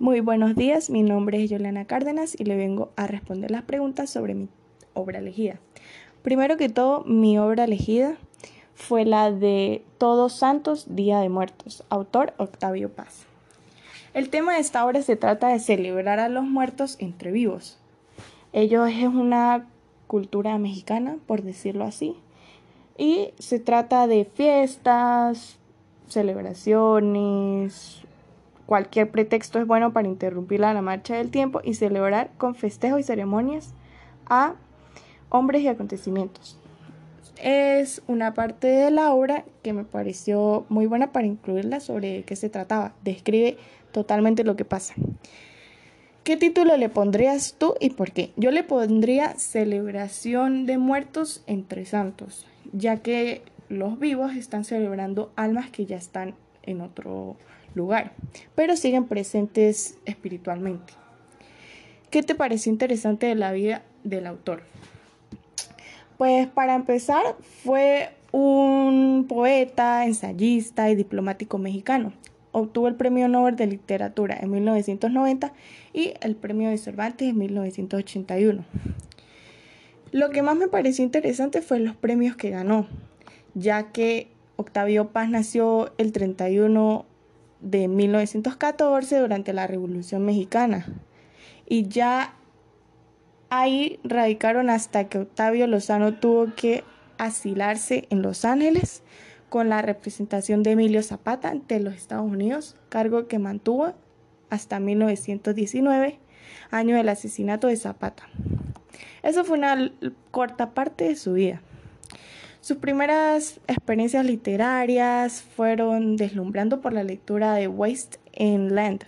Muy buenos días, mi nombre es Yolena Cárdenas y le vengo a responder las preguntas sobre mi obra elegida. Primero que todo, mi obra elegida fue la de Todos Santos, Día de Muertos, autor Octavio Paz. El tema de esta obra se trata de celebrar a los muertos entre vivos. Ello es una cultura mexicana, por decirlo así, y se trata de fiestas, celebraciones, Cualquier pretexto es bueno para interrumpir la marcha del tiempo y celebrar con festejos y ceremonias a hombres y acontecimientos. Es una parte de la obra que me pareció muy buena para incluirla sobre qué se trataba. Describe totalmente lo que pasa. ¿Qué título le pondrías tú y por qué? Yo le pondría Celebración de Muertos entre Santos, ya que los vivos están celebrando almas que ya están en otro lugar, pero siguen presentes espiritualmente. ¿Qué te pareció interesante de la vida del autor? Pues para empezar, fue un poeta, ensayista y diplomático mexicano. Obtuvo el Premio Nobel de Literatura en 1990 y el Premio de Cervantes en 1981. Lo que más me pareció interesante fue los premios que ganó, ya que Octavio Paz nació el 31 de 1914 durante la Revolución Mexicana. Y ya ahí radicaron hasta que Octavio Lozano tuvo que asilarse en Los Ángeles con la representación de Emilio Zapata ante los Estados Unidos, cargo que mantuvo hasta 1919, año del asesinato de Zapata. Eso fue una corta parte de su vida. Sus primeras experiencias literarias fueron deslumbrando por la lectura de Waste in Land,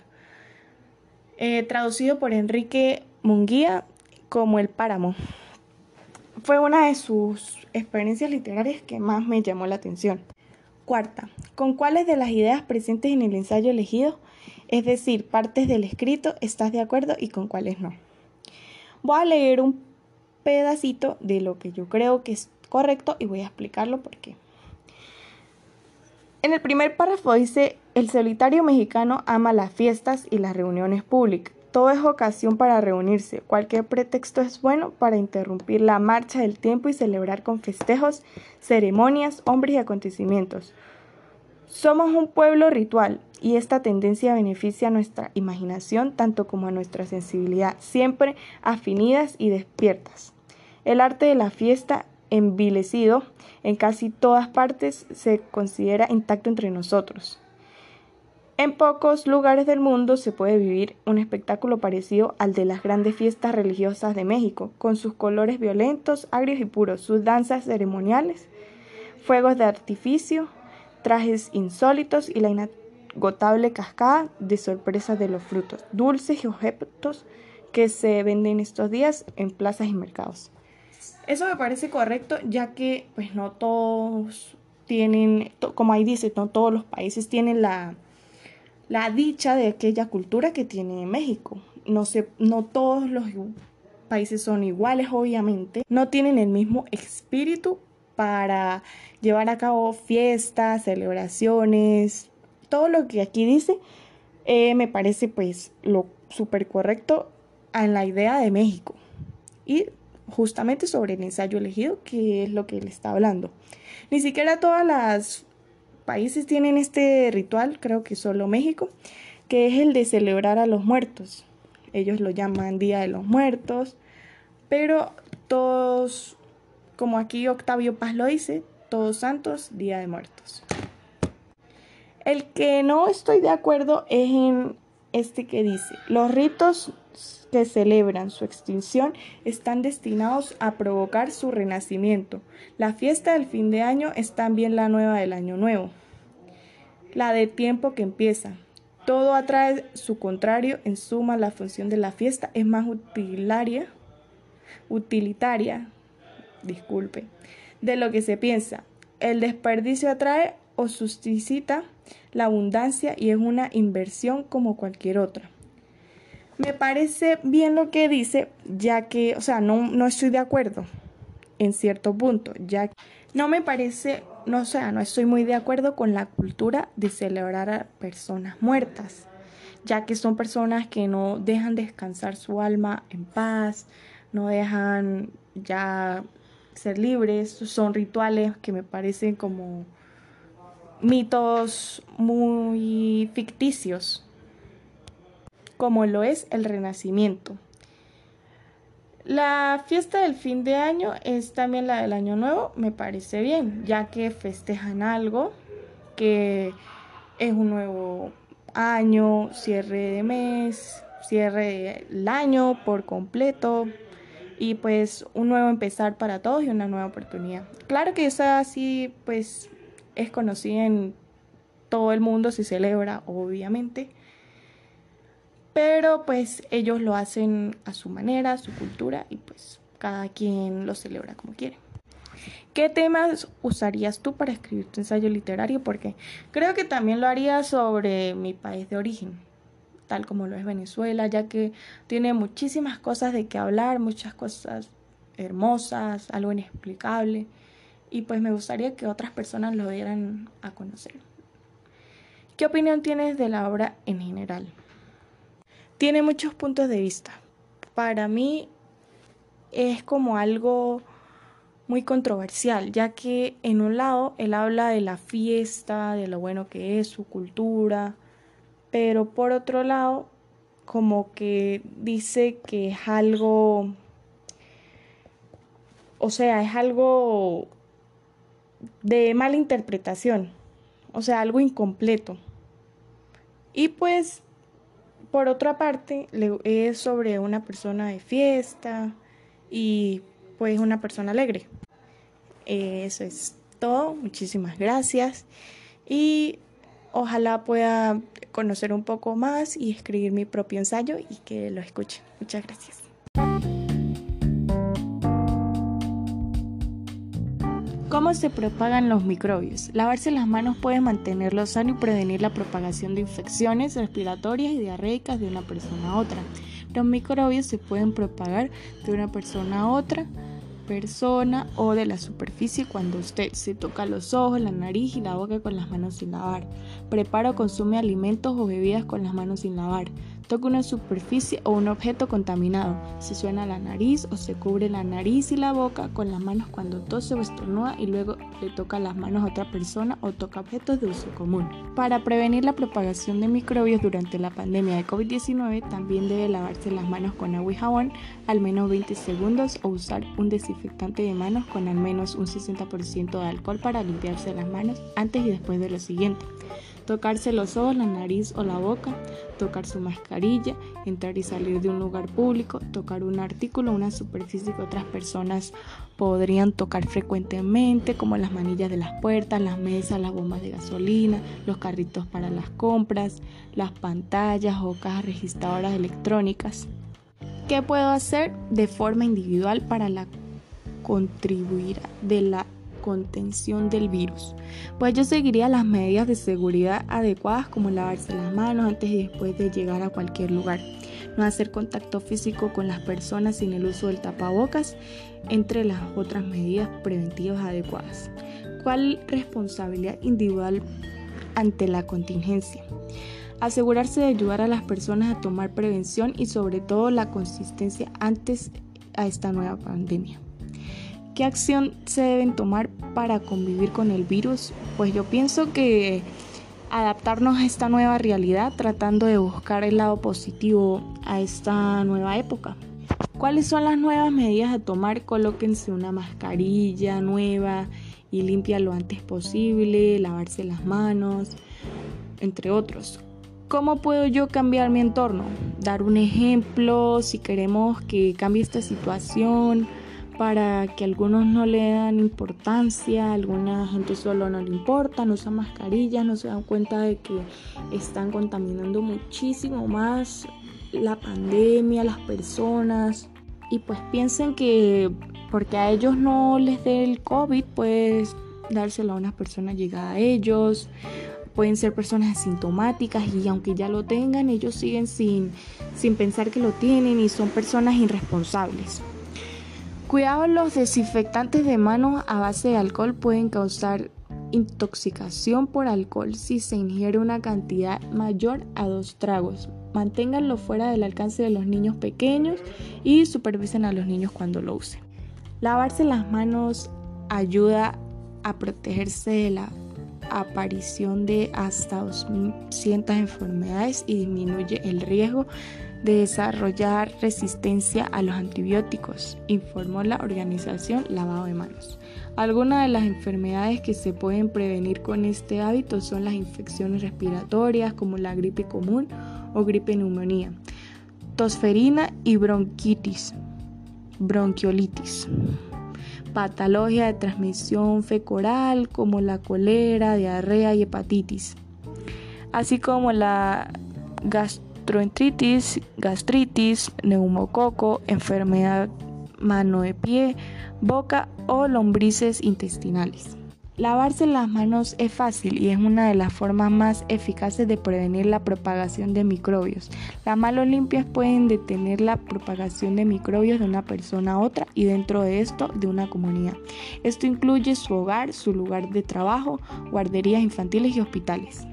eh, traducido por Enrique Munguía como El Páramo. Fue una de sus experiencias literarias que más me llamó la atención. Cuarta, ¿con cuáles de las ideas presentes en el ensayo elegido, es decir, partes del escrito, estás de acuerdo y con cuáles no? Voy a leer un pedacito de lo que yo creo que es correcto y voy a explicarlo por qué. En el primer párrafo dice, el solitario mexicano ama las fiestas y las reuniones públicas. Todo es ocasión para reunirse. Cualquier pretexto es bueno para interrumpir la marcha del tiempo y celebrar con festejos, ceremonias, hombres y acontecimientos. Somos un pueblo ritual y esta tendencia beneficia a nuestra imaginación tanto como a nuestra sensibilidad, siempre afinidas y despiertas. El arte de la fiesta envilecido en casi todas partes se considera intacto entre nosotros. En pocos lugares del mundo se puede vivir un espectáculo parecido al de las grandes fiestas religiosas de México, con sus colores violentos, agrios y puros, sus danzas ceremoniales, fuegos de artificio, trajes insólitos y la inagotable cascada de sorpresas de los frutos, dulces y objetos que se venden estos días en plazas y mercados. Eso me parece correcto, ya que pues no todos tienen, como ahí dice, no todos los países tienen la, la dicha de aquella cultura que tiene México. No, sé, no todos los países son iguales, obviamente. No tienen el mismo espíritu para llevar a cabo fiestas, celebraciones, todo lo que aquí dice, eh, me parece pues lo súper correcto en la idea de México. Y justamente sobre el ensayo elegido, que es lo que él está hablando. Ni siquiera todos los países tienen este ritual, creo que solo México, que es el de celebrar a los muertos. Ellos lo llaman Día de los Muertos, pero todos, como aquí Octavio Paz lo dice, todos santos, Día de Muertos. El que no estoy de acuerdo es en este que dice, los ritos que celebran su extinción están destinados a provocar su renacimiento. La fiesta del fin de año es también la nueva del año nuevo, la de tiempo que empieza. Todo atrae su contrario, en suma la función de la fiesta es más utilitaria, utilitaria, disculpe, de lo que se piensa. El desperdicio atrae o suscita la abundancia y es una inversión como cualquier otra. Me parece bien lo que dice, ya que, o sea, no, no estoy de acuerdo en cierto punto, ya que no me parece, no o sea, no estoy muy de acuerdo con la cultura de celebrar a personas muertas, ya que son personas que no dejan descansar su alma en paz, no dejan ya ser libres, son rituales que me parecen como mitos muy ficticios, como lo es el renacimiento. La fiesta del fin de año es también la del año nuevo, me parece bien, ya que festejan algo que es un nuevo año, cierre de mes, cierre del año por completo y pues un nuevo empezar para todos y una nueva oportunidad. Claro que esa sí pues es conocida en todo el mundo, se celebra obviamente pero pues ellos lo hacen a su manera, a su cultura y pues cada quien lo celebra como quiere. ¿Qué temas usarías tú para escribir tu ensayo literario? Porque creo que también lo haría sobre mi país de origen, tal como lo es Venezuela, ya que tiene muchísimas cosas de qué hablar, muchas cosas hermosas, algo inexplicable, y pues me gustaría que otras personas lo dieran a conocer. ¿Qué opinión tienes de la obra en general? tiene muchos puntos de vista. Para mí es como algo muy controversial, ya que en un lado él habla de la fiesta, de lo bueno que es su cultura, pero por otro lado como que dice que es algo, o sea, es algo de mala interpretación, o sea, algo incompleto. Y pues por otra parte, es sobre una persona de fiesta y pues una persona alegre. Eso es todo. Muchísimas gracias. Y ojalá pueda conocer un poco más y escribir mi propio ensayo y que lo escuche. Muchas gracias. ¿Cómo se propagan los microbios? Lavarse las manos puede mantenerlo sano y prevenir la propagación de infecciones respiratorias y diarreicas de una persona a otra. Los microbios se pueden propagar de una persona a otra persona o de la superficie cuando usted se toca los ojos, la nariz y la boca con las manos sin lavar. Prepara o consume alimentos o bebidas con las manos sin lavar. Toca una superficie o un objeto contaminado. Se suena la nariz o se cubre la nariz y la boca con las manos cuando tose o estornuda y luego le toca las manos a otra persona o toca objetos de uso común. Para prevenir la propagación de microbios durante la pandemia de COVID-19 también debe lavarse las manos con agua y jabón al menos 20 segundos o usar un desinfectante de manos con al menos un 60% de alcohol para limpiarse las manos antes y después de lo siguiente tocarse los ojos, la nariz o la boca, tocar su mascarilla, entrar y salir de un lugar público, tocar un artículo, una superficie que otras personas podrían tocar frecuentemente, como las manillas de las puertas, las mesas, las bombas de gasolina, los carritos para las compras, las pantallas o cajas registradoras electrónicas. ¿Qué puedo hacer de forma individual para contribuir de la contención del virus. Pues yo seguiría las medidas de seguridad adecuadas como lavarse las manos antes y después de llegar a cualquier lugar, no hacer contacto físico con las personas sin el uso del tapabocas, entre las otras medidas preventivas adecuadas. ¿Cuál responsabilidad individual ante la contingencia? Asegurarse de ayudar a las personas a tomar prevención y sobre todo la consistencia antes a esta nueva pandemia. ¿Qué acción se deben tomar para convivir con el virus? Pues yo pienso que adaptarnos a esta nueva realidad tratando de buscar el lado positivo a esta nueva época. ¿Cuáles son las nuevas medidas a tomar? Colóquense una mascarilla nueva y limpia lo antes posible, lavarse las manos, entre otros. ¿Cómo puedo yo cambiar mi entorno? Dar un ejemplo si queremos que cambie esta situación para que algunos no le dan importancia, alguna gente solo no le importa, no usa mascarillas, no se dan cuenta de que están contaminando muchísimo más la pandemia, las personas y pues piensen que porque a ellos no les dé el COVID, pues dárselo a una persona llegada a ellos. Pueden ser personas asintomáticas y aunque ya lo tengan, ellos siguen sin, sin pensar que lo tienen y son personas irresponsables. Cuidado, los desinfectantes de manos a base de alcohol pueden causar intoxicación por alcohol si se ingiere una cantidad mayor a dos tragos. Manténganlo fuera del alcance de los niños pequeños y supervisen a los niños cuando lo usen. Lavarse las manos ayuda a protegerse de la aparición de hasta 200 enfermedades y disminuye el riesgo de desarrollar resistencia a los antibióticos, informó la organización Lavado de Manos. Algunas de las enfermedades que se pueden prevenir con este hábito son las infecciones respiratorias como la gripe común o gripe neumonía, tosferina y bronquitis, bronquiolitis patología de transmisión fecoral como la colera, diarrea y hepatitis, así como la gastroenteritis, gastritis, neumococo, enfermedad mano de pie, boca o lombrices intestinales. Lavarse las manos es fácil y es una de las formas más eficaces de prevenir la propagación de microbios. Las manos limpias pueden detener la propagación de microbios de una persona a otra y dentro de esto de una comunidad. Esto incluye su hogar, su lugar de trabajo, guarderías infantiles y hospitales.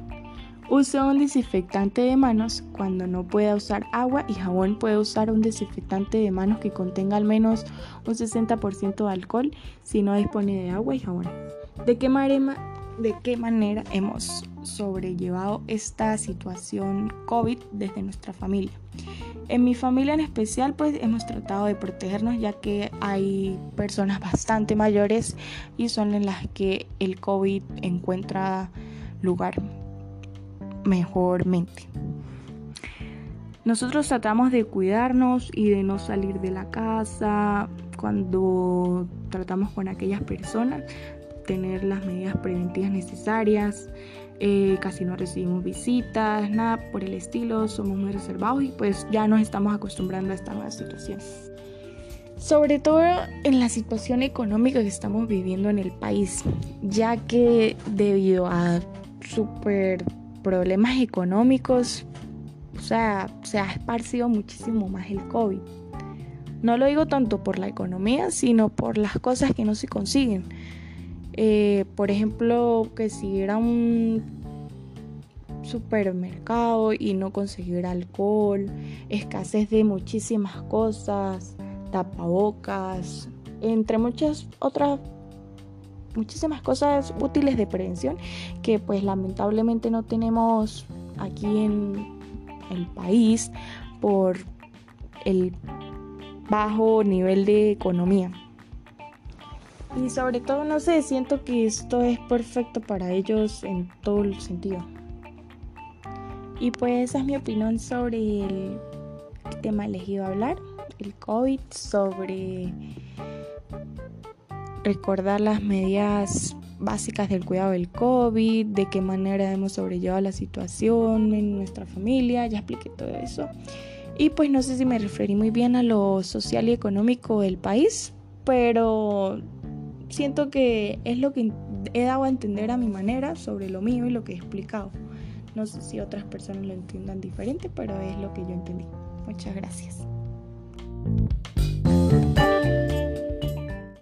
Use un desinfectante de manos cuando no pueda usar agua y jabón. Puede usar un desinfectante de manos que contenga al menos un 60% de alcohol si no dispone de agua y jabón. ¿De qué, ¿De qué manera hemos sobrellevado esta situación COVID desde nuestra familia? En mi familia en especial pues hemos tratado de protegernos ya que hay personas bastante mayores y son en las que el COVID encuentra lugar mejormente. Nosotros tratamos de cuidarnos y de no salir de la casa cuando tratamos con aquellas personas, tener las medidas preventivas necesarias. Eh, casi no recibimos visitas, nada por el estilo, somos muy reservados y pues ya nos estamos acostumbrando a esta nueva situación. Sobre todo en la situación económica que estamos viviendo en el país, ya que debido a super problemas económicos, o sea, se ha esparcido muchísimo más el COVID. No lo digo tanto por la economía, sino por las cosas que no se consiguen. Eh, por ejemplo, que si era un supermercado y no conseguir alcohol, escasez de muchísimas cosas, tapabocas, entre muchas otras muchísimas cosas útiles de prevención que pues lamentablemente no tenemos aquí en el país por el bajo nivel de economía. Y sobre todo, no sé, siento que esto es perfecto para ellos en todo el sentido. Y pues esa es mi opinión sobre el tema elegido hablar, el COVID, sobre recordar las medidas básicas del cuidado del COVID, de qué manera hemos sobrellevado la situación en nuestra familia, ya expliqué todo eso. Y pues no sé si me referí muy bien a lo social y económico del país, pero siento que es lo que he dado a entender a mi manera sobre lo mío y lo que he explicado. No sé si otras personas lo entiendan diferente, pero es lo que yo entendí. Muchas gracias.